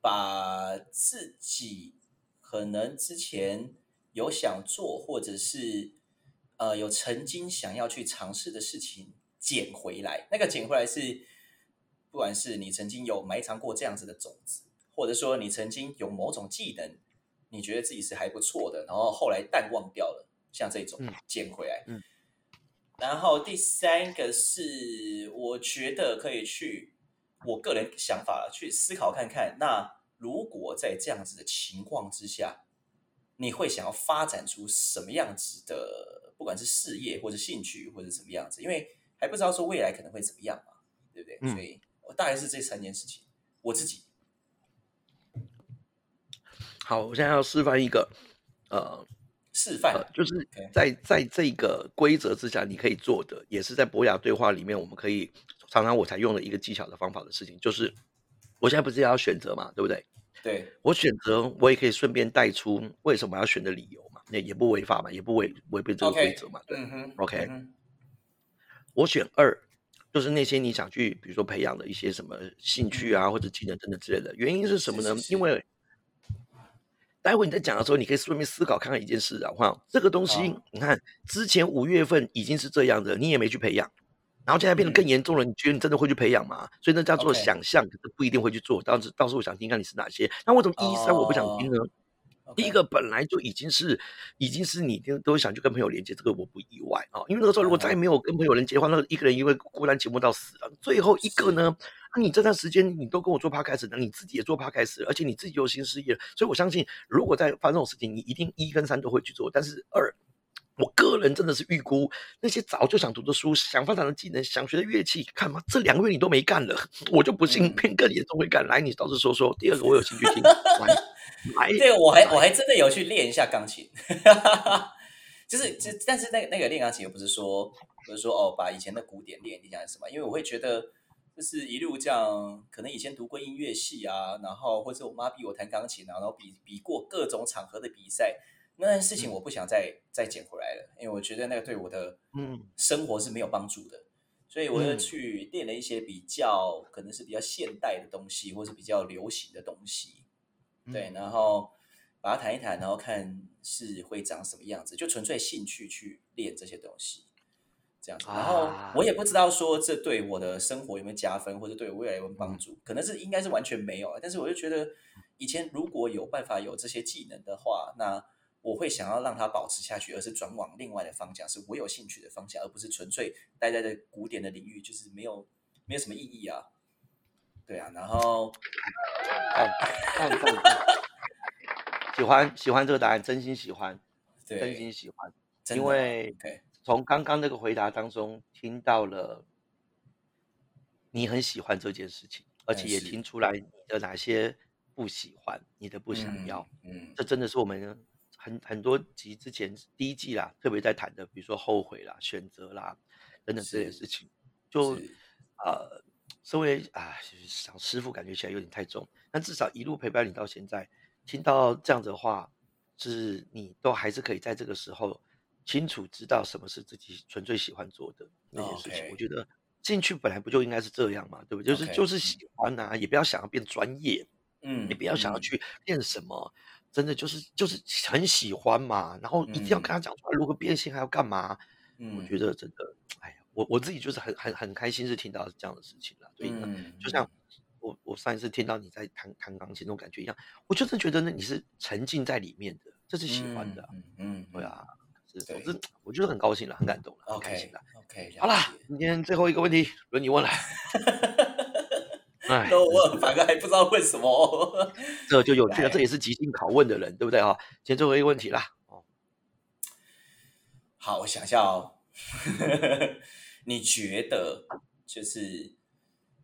把自己。可能之前有想做，或者是呃有曾经想要去尝试的事情捡回来。那个捡回来是，不管是你曾经有埋藏过这样子的种子，或者说你曾经有某种技能，你觉得自己是还不错的，然后后来淡忘掉了，像这种捡回来。嗯。然后第三个是，我觉得可以去，我个人想法去思考看看那。如果在这样子的情况之下，你会想要发展出什么样子的，不管是事业或者兴趣或者什么样子？因为还不知道说未来可能会怎么样嘛，对不对？所以我大概是这三件事情。我自己好，我现在要示范一个，呃，示范就是在在这个规则之下，你可以做的，也是在博雅对话里面，我们可以常常我才用的一个技巧的方法的事情，就是。我现在不是要选择嘛，对不对？对我选择，我也可以顺便带出为什么要选的理由嘛，那也不违法嘛，也不违违背这个规则嘛，对，OK。我选二，就是那些你想去，比如说培养的一些什么兴趣啊，或者技能等等之类的。原因是什么呢？因为待会你在讲的时候，你可以顺便思考看看一件事啊，哈，这个东西，你看之前五月份已经是这样的，你也没去培养。然后现在变得更严重了，你觉得你真的会去培养吗？所以那叫做想象，可是不一定会去做。当时，到时候我想听看你是哪些。那为什么一三我不想听呢？第一个本来就已经是，已经是你都都想去跟朋友连接，这个我不意外啊。因为那个时候如果再没有跟朋友连接的话，那个一个人因为孤单寂寞到死了。最后一个呢，那你这段时间你都跟我做 p 开始的，你自己也做 p 开始，而且你自己有新事业，所以我相信，如果在发生这种事情，你一定一跟三都会去做，但是二。我个人真的是预估那些早就想读的书、想发展的技能、想学的乐器，看嘛，这两个月你都没干了，我就不信变更严重会干。来，你倒是说说。第二个，我有兴趣听。来，对，我还我还真的有去练一下钢琴，就是，就但是那个那个练钢琴又不是说，不是说哦，把以前的古典练一下什么？因为我会觉得，就是一路这样，可能以前读过音乐系啊，然后或者我妈逼我弹钢琴啊，然后比比过各种场合的比赛。那件事情嗯。我不想再再捡回来了，因为我觉得那个对我的嗯。生活是没有帮助的，所以我就嗯。去练了一些比较可能是比较现代的东西，或是比较流行的东西，对，嗯。然后把它弹一弹，然后看是会长什么样子，就纯粹兴趣去练这些东西，这样子。然后啊我也不知道说这对我的生活有没有加分，或者对我未来有没有帮助，可能是应该是完全没有啊。但是我就觉得以前如果有办法有这些技能的话，那我会想要让它保持下去，而是转往另外的方向，是我有兴趣的方向，而不是纯粹待在这古典的领域，就是没有没有什么意义啊。对啊，然后 喜欢喜欢这个答案，真心喜欢，真，心喜欢，因为从刚刚那个回答当中听到了你很喜欢这件事情，而且也是听。出来你的哪些不喜欢，你的不想要，嗯，这真的是我们很很多集之前第一季啦，特别在谈的，比如说后悔啦、选择啦等等这些事情，就呃，身为啊小师傅，感觉起来有点太重，但至少一路陪伴你到现在，听到这样子的话，是你都还是可以在这个时候清楚知道什么是自己纯粹喜欢做的那件事情。我觉得兴趣本来不就应该是这样嘛，对不对？就是就是喜欢呐、也不要想要变专业，嗯，也不要想要嗯。去练什么，真的就是就是很喜欢嘛，然后一定要跟他讲出来，如何变现还要干嘛？嗯，我觉得真的，哎呀，我我自己就是很很很开心是听到这样的事情了，所以呢，嗯，就像我我上一次听到你在弹弹钢琴那种感觉一样，我就是觉得呢你是沉浸在里面的，这是喜欢的啊、嗯嗯，对啊，是对总之我觉得很高兴了，很感动了，很开心，OK 了。OK，好啦，今天最后一个问题轮你问了，哎，都问，反正还不知道问什么。这就有趣了，这也是即兴拷问的人，对不对啊？今天最后一个问题啦，哦，好，我想一下哦，你觉得就是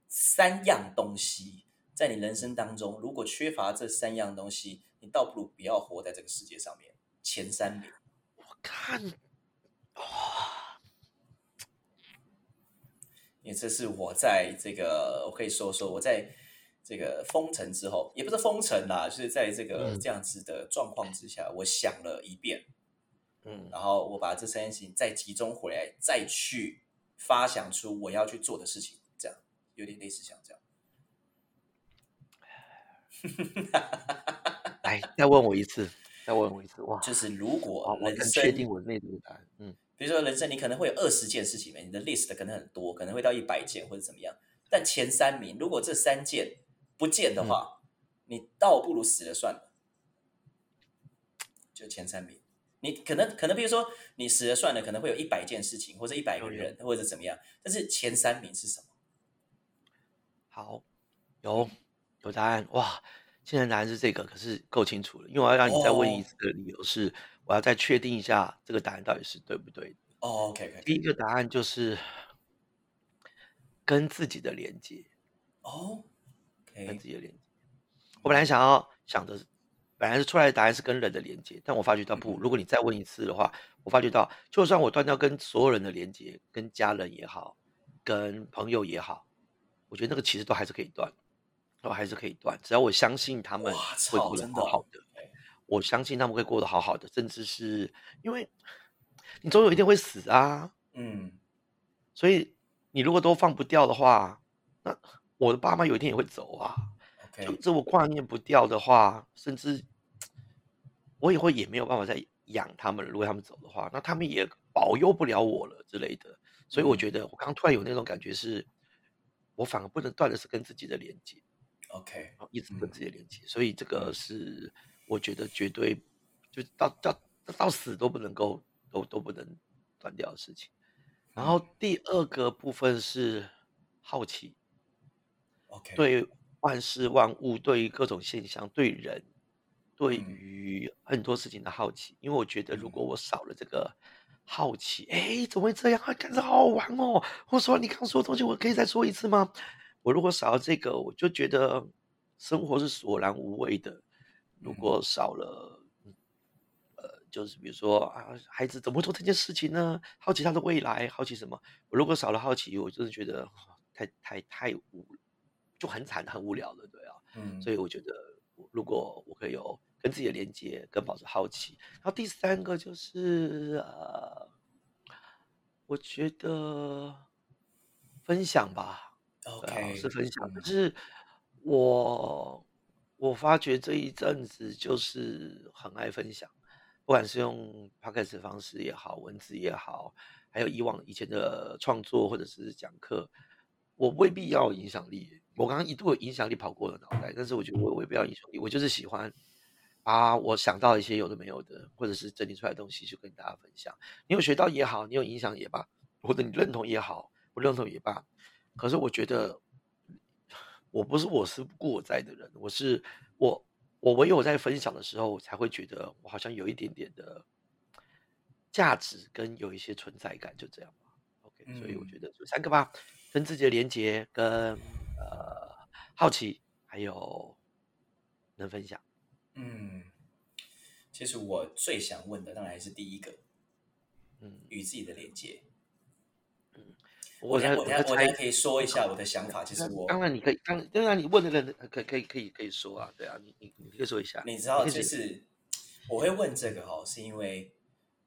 三样东西，在你人生当中，如果缺乏这三样东西，你倒不如不要活在这个世界上面。前三名，我看，哇，因为这是我在这个，我可以说说我在这个封城之后，也不是封城啦，就是在这个嗯。这样子的状况之下，我想了一遍，嗯。然后我把这三件事情再集中回来，再去发想出我要去做的事情，这样有点类似像这样。来 再问我一次，再问我一次，哇，就是如，果人我很确定，我内心的答案，嗯比如说人生，你可能会有二十件事情，你的 list 可能很多，可能会到一百件或者怎么样，但前三名，如果这三件不见的话，你倒不如死了算了，就前三名。你可能可能，比如说你死了算了，可能会有一百件事情，或者一百个人，或者怎么样，但是前三名是什么？好，有有答案哇！现在答案是这个，可是够清楚了，因为我要让你再问一哦。次的理由是，我要再确定一下这个答案到底是对不对的。哦，OK 第一个答案就是跟自己的连接，哦跟，OK，自己的连接。我本来想要想的是，本来是出来的答案是跟人的连接，但我发觉到不，如果你再问一次的话，我发觉到，就算我断掉跟所有人的连接，跟家人也好，跟朋友也好，我觉得那个其实都还是可以断，都还是可以断，只要我相信他们会过得好好的对，我相信他们会过得好好的，甚至是因为你总有一天会死啊，嗯，所以你如果都放不掉的话，那我的爸妈有一天也会走啊。就这我挂念不掉的话，甚至我以后也没有办法再养他们了。如果他们走的话，那他们也保佑不了我了之类的。所以我嗯觉得我刚刚突然有那种感觉是，我反而不能断的是跟自己的连接，OK，一直嗯跟自己的连接。所以这个嗯是我觉得绝对就到到到死都不能够都都不能断掉的事情。然后第二个部分是好奇，OK，，对万事万物、对于各种现象、对人、对嗯于很多事情的好奇。因为我觉得，如嗯果我少了这个好奇，哎，怎么会这样？啊，感觉好好玩哦！或者说你刚刚说的东西，我可以再说一次吗？我如果少了这个，我就觉得生活是索然无味的。如嗯果少了，嗯呃，就是比如说啊，孩子怎么会做这件事情呢？好奇他的未来，好奇什么？我如果少了好奇，我真的觉得哦太太太无，就很惨很无聊了，对啊。嗯，所以我觉得，如果我可以有跟自己的连接，跟保持好奇。然后第三个就是呃，我觉得分享吧，对啊，是 OK，分享。可嗯是我我发觉这一阵子就是很爱分享，不管是用 podcast 的方式也好，文字也好，还有以往以前的创作或者是讲课，我未必要有影响力。我刚刚一度有影响力跑过了脑袋，但是我觉得我未必要有影响力，我就是喜欢把我想到一些有的没有的，或者是整理出来的东西，去跟大家分享。你有学到也好，你有影响也罢，或者你认同也好，不认同也罢。可是我觉得，我不是我思故我在的人，我是我我唯有在分享的时候，我才会觉得我好像有一点点的价值跟有一些存在感，就这样吧。OK，所以我嗯觉得就三个吧，跟自己的连接，跟呃好奇，还有能分享。嗯，其实我最想问的当然还是第一个，嗯，与自己的连接。我我我我我可以说一下我的想法。其实我当然你可以，当当然你问的人可可以可以可以说啊，对啊，你你你可以说一下，你知道，就是我会问这个哈，是因为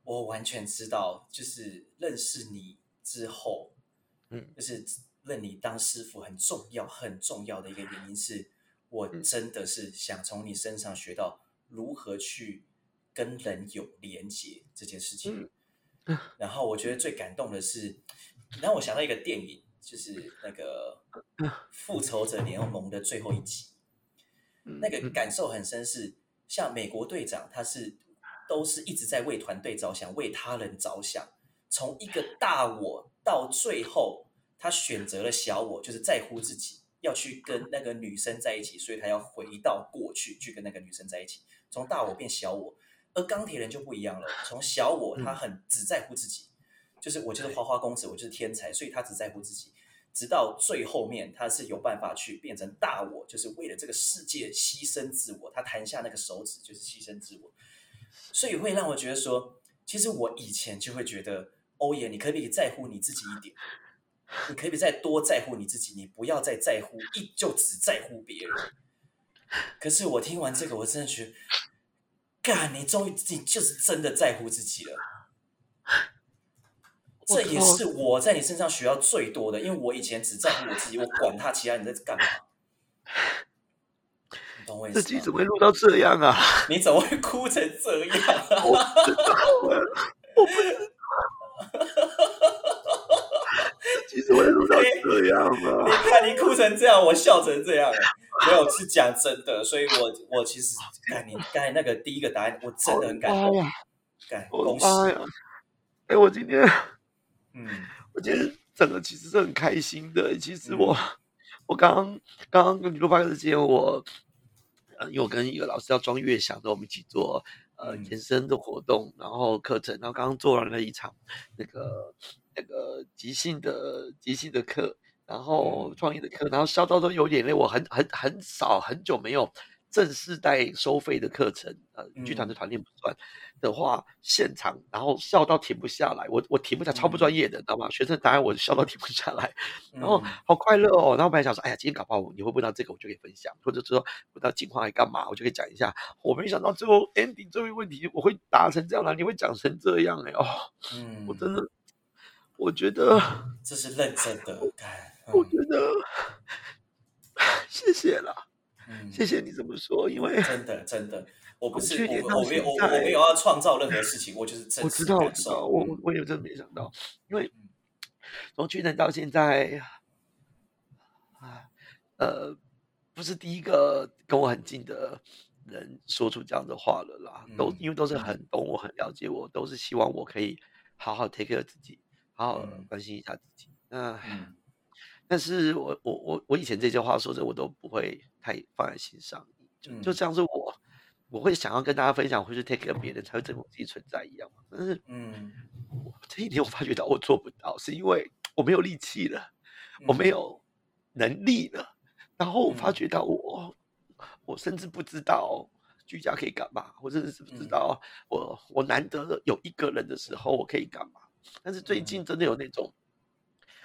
我完全知道，就是认识你之后，嗯就是认你当师傅很重要、很重要的一个原因是，我嗯真的是想从你身上学到如何去跟人有连接这件事情。嗯然后我觉得最感动的是，让我想到一个电影，就是那个嗯《复仇者联盟》的最后一集。那个嗯感受很深是，像美国队长，他是都是一直在为团队着想，为他人着想，从一个大我到最后，他选择了小我，就是在乎自己，要去跟那个女生在一起，所以他要回到过去去跟那个女生在一起，从大我变小我。而钢铁人就不一样了，从小我他很只在乎自己，就是我就是花花公子，我就是天才，所以他只在乎自己。直到最后面，他是有办法去变成大我，就是为了这个世界牺牲自我。他弹下那个手指，就是牺牲自我，所以会让我觉得说，其实我以前就会觉得，欧耶，你可不可以在乎你自己一点？你可不可以再多在乎你自己？你不要再在乎，一就只在乎别人。可是我听完这个，我真的觉得，干，你终于你就是真的在乎自己了。这也是我在你身上学到最多的，因为我以前只在乎我自己，我管他其他人在干嘛。你懂我意思吗？怎么会录到这样啊？你怎么会哭成这样、啊？我不知道啊，我不知道，这集怎么会录到这样你啊？看你哭成这样，我笑成这样，没有是讲真的，所以我我其实看你刚才那个第一个答案，我真的很感动，我的妈呀！干我的恭喜！哎，我今天嗯 我觉得整个其实是很开心的。其实嗯我我刚刚刚刚跟你录八个之前，我呃，因为我跟一个老师叫庄月祥的，我们一起做呃嗯延伸的活动，然后课程，然后刚刚做完了一场那个那个即兴的即兴的课，然后嗯创意的课，然后笑到都有眼泪。我很很很少很久没有正式带收费的课程，呃，剧团的嗯团练不算的话，现场然后笑到停不下来，我我停不下，超不专业的，你知道吗？学生答案我笑到 停不下来，然后嗯好快乐哦。然后我本来想说，哎呀，今天搞不好你会问到这个，我就可以分享，或者说问到情况来干嘛，我就可以讲一下。我没想到最后 ending 最后一个问题我会答成这样了，你会讲成这样哎、哦，嗯，我真的，我觉得，这是认真的，干，我觉得，谢谢啦，嗯，谢谢你这么说，因为真的真的，我不是去年到我我没有我我没有要创造任何事情，我就是。真我知道，我知道，受，我嗯。我我也真的没想到，因为从去年到现在，啊，呃，不是第一个跟我很近的人说出这样的话了啦，都嗯。因为都是很懂我、很了解我，都是希望我可以好好 take care 自己，好好嗯。关心一下自己。那嗯但是我我我我以前这些话说着我都不会太放在心上，就就嗯。像是我我会想要跟大家分享，或是 take 别人才会证明我自己存在一样嘛。但是嗯。这一点我发觉到我做不到，是因为我没有力气了，我没嗯。有能力了，然后我发嗯。觉到我我甚至不知道居家可以干嘛，我甚至是不知嗯。道我我难得有一个人的时候我可以干嘛。但是最嗯。近真的有那种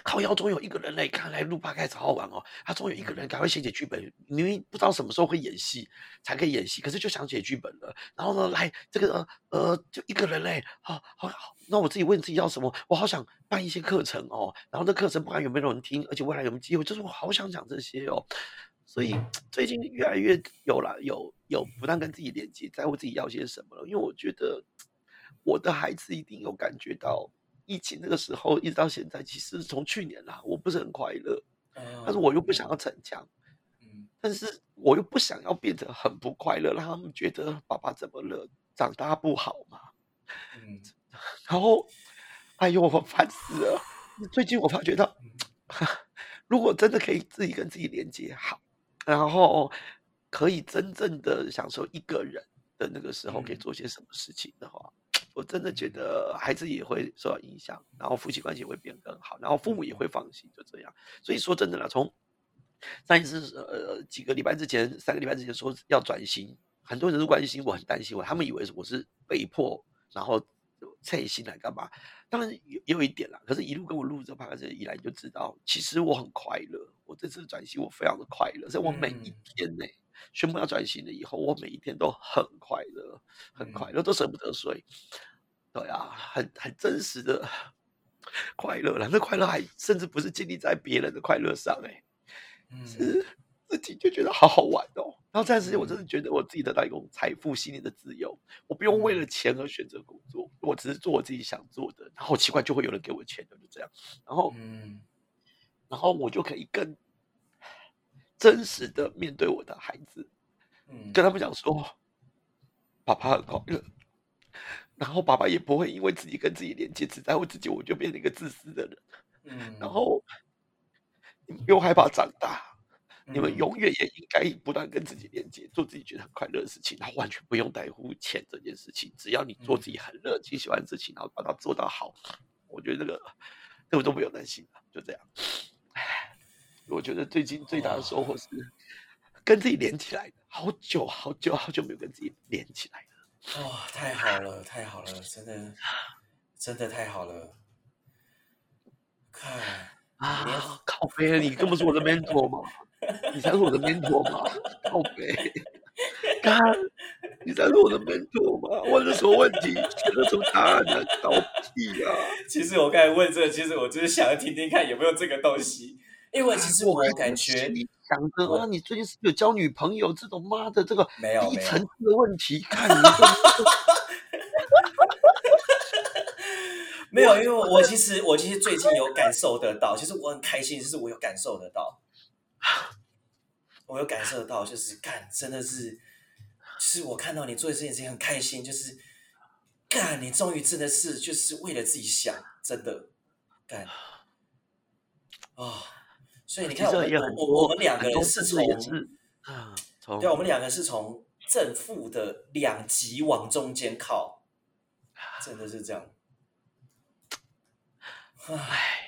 靠腰总有一个人嘞，看来录八开始好好玩哦。他总有一个人赶快写写剧本，明明不知道什么时候会演戏才可以演戏，可是就想写剧本了。然后呢，来这个呃，就一个人嘞，好好好。那我自己问自己要什么？我好想办一些课程哦。然后这课程不管有没有人听，而且未来有没有机会，就是我好想讲这些哦。所以 最近越来越有了，有有不断跟自己连接，在乎自己要些什么了。因为我觉得 我的孩子一定有感觉到。疫情那个时候一直到现在，其实从去年啦，我不是很快乐，但是我又不想要逞强，嗯，但是我又不想要变得很不快乐，让他们觉得爸爸怎么了，长大不好嘛，嗯，然后，哎呦，我烦死了！最近我发觉到，如果真的可以自己跟自己连接好，然后可以真正的享受一个人的那个时候，可以做些什么事情的话。我真的觉得孩子也会受到影响，然后夫妻关系会变更好，然后父母也会放心，就这样。所以说真的啦，从上一次呃几个礼拜之前，三个礼拜之前说要转型，很多人都关心我，很担心我，他们以为我是被迫，然后撤薪来干嘛？当然有有一点啦，可是一路跟我录这 p o d 以来，就知道其实我很快乐。我这次转型，我非常的快乐，在我每一天内宣布要转型了以后，我每一天都很快乐，很快乐，都舍不得睡。对啊，很很真实的 快乐了，那快乐还甚至不是建立在别人的快乐上，哎，是自己就觉得好好玩哦。然后这段时间，我真的觉得我自己得到一种财富、心灵的自由，我不用为了钱而选择工作，我只是做我自己想做的。然后奇怪，就会有人给我钱，就这样。然后，嗯，然后我就可以更真实的面对我的孩子，嗯，跟他们讲说，爸爸很快乐。然后爸爸也不会因为自己跟自己连接，只在乎自己，我就变成一个自私的人。嗯，然后你们不用害怕长大，你们永远也应该不断跟自己连接，做自己觉得很快乐的事情，然后完全不用在乎钱这件事情。只要你做自己很热情、喜欢的事情，然后把它做到好，我觉得这个这个都不用担心了。就这样，唉，我觉得最近最大的收获是跟自己连起来，好久好久好久没有跟自己连起来了。哇，太好了，太好了，真的，真的太好了！看啊，靠背，你根本是我的 mentor 嘛，你才是我的 mentor 嘛，靠背，看，你才是我的 mentor 嘛，问了什么问题，选得出答案的，搞屁啊！其实我刚才问这个，其实我就是想要听听看有没有这个东西，因为其实我感觉。想着啊，你最近是不是有交女朋友这种妈的这个没有一层次的问题？看你，没有，因为我其实我其实最近有感受得到，其实我很开心，就是我有感受得到，我有感受得到，就是干真的是，是我看到你做这件事情很开心，就是干你终于真的是就是为了自己想，真的干啊。所以你看，我我我们两个人是从啊，对，我们两个是从正负的两极往中间靠，真的是这样。唉，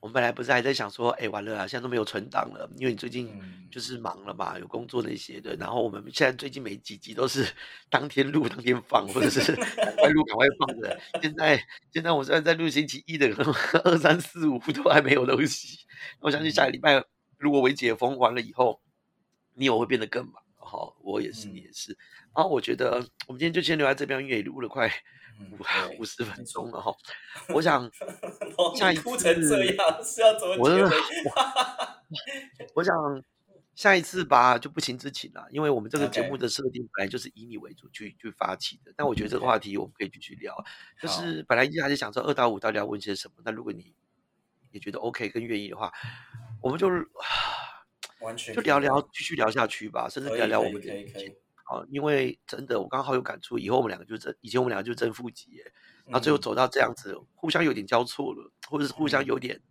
我们本来不是还在想说，哎，完了啊，现在都没有存档了，因为你最近就是忙了嘛，有工作那些的。然后我们现在最近每几集都是 当天录当天放，或者是赶快录赶快放的。现在现在我现在在录星期一的，二三四五都还没有东西。我相信下个礼拜如果我解封完了以后，你也会变得更忙，好，我也是，你也是。然后我觉得我们今天就先留在这边，因为录了快五 五十分钟了哈。我想 下一次这样是要怎么结尾？我想下一次吧，就不情之请了，因为我们这个节目的设定本来就是以你为主去去发起的。但我觉得这个话题我们可以继续聊，就是本来一直还是想说二到五到底要问些什么。那如果你也觉得 OK 跟愿意的话，我们就 完全就聊聊，继续聊下去吧，甚至聊聊我们的啊，因为真的我刚好有感触，以后我们两个就正，以前我们两个就正负极，然后最后走到这样子，互相有点交错了，或者是互相有点，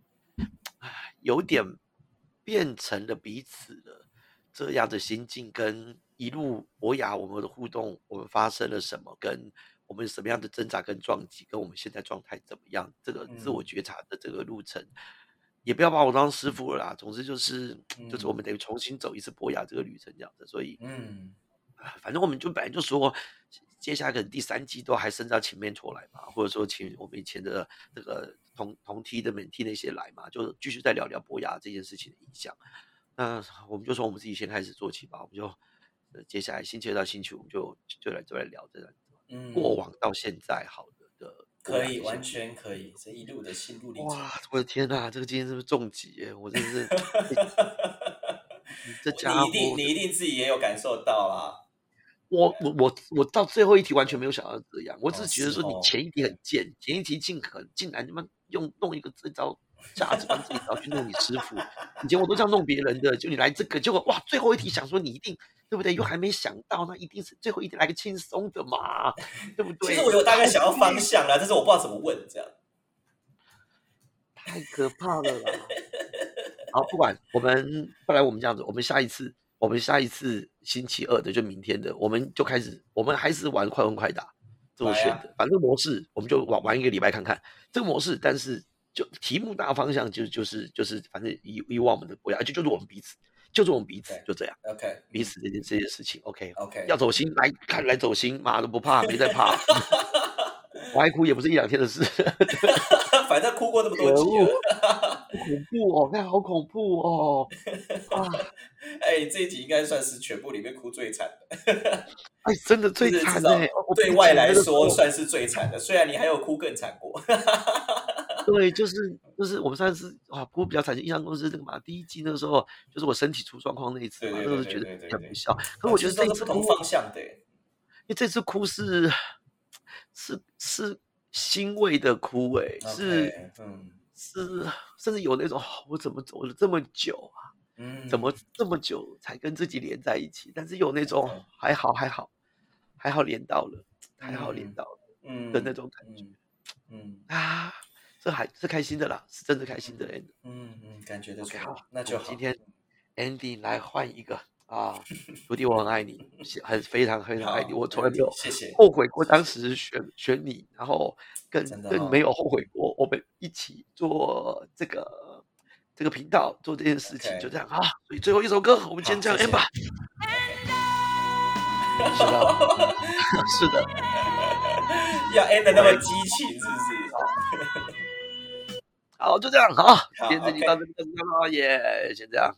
唉，有点变成了彼此的这样的心境，跟一路博雅我们的互动，我们发生了什么，跟。我们什么样的挣扎跟撞击，跟我们现在状态怎么样？这个自我觉察的这个路程，也不要把我当师傅了啦。总之就是，就是我们得重新走一次博雅这个旅程这样子。所以，嗯，反正我们就本来就说，接下来可能第三季都还升到前面出来嘛，或者说请我们以前的这个。同同梯的、免梯那些来嘛，就继续再聊聊博雅这件事情的影响。那我们就从我们自己先开始做起吧，我们就呃接下来星期二到星期五就就来就来聊这个嗯，过往到现在好的的可以，完全可以，这一路的心路历程。哇，我的天呐，这个今天是不是重疾耶？我真是你 这家伙你一，定你一定自己也有感受到啦。我我我我到最后一题完全没有想到这样，我只哦是觉得说你前一题很贱，前一题竟可竟然他妈用弄一个这招价值观这一招去弄你师傅，以前我都这样弄别人的，就你来这个，结果哇，最后一题想说你一定对不对？又还没想到，那一定是最后一题来个轻松的嘛，对不对？其实我有大概想要方向啦，但是我不知道怎么问这样。太可怕了啦！好，不管我们，不然我们这样子，我们下一次，我们下一次星期二的，就明天的，我们就开始，我们还是玩快问快答，这我来啊选的，反正模式我们就玩玩一个礼拜看看。这个模式，但是就题目大方向就就是就是，反正以以往我们的国家，就就是我们彼此，就是我们彼此对就这样，OK 彼此这件这件事情，OK，OK，要走心来看来走心，妈的不怕，没在怕，我爱哭也不是一两天的事。反正哭过那么多集了。恐怖哦，看好恐怖哦！啊，哎，这一集应该算是全部里面哭最惨的，哎，真的最惨哎、我对外来说算是最惨的。虽然你还有哭更惨过。对，就是就是我们上次啊，哭比较惨，印象中是那个嘛，第一季那个时候就是我身体出状况那一次嘛，对对那时候觉得对对对对很不孝。可是我觉得这一次哭是不同方向的欸。因为这次哭是是是欣慰的哭、欸，哎，是是，甚至有那种哦我怎么走了这么久啊？嗯，怎么这么久才跟自己连在一起？但是有那种还好还好还好连到了，还好连嗯到了嗯的那种感觉嗯啊，这还是开心的啦，是真的开心的 end。嗯嗯，感觉得出 OK，来好，那就好。今天 Andy 来换一个啊，徒弟，我很爱你，很非常非常爱你，我从来没有。后悔过当时选选你，然后更更没有后悔过我们一起做这个这个频道做这件事情就这样啊。所以最后一首歌，我们先这样好谢 end 谢吧。是的，是的，要 end 的那么激情，是不是？好，就这样好，天这集到这里就这样了，耶，先这样。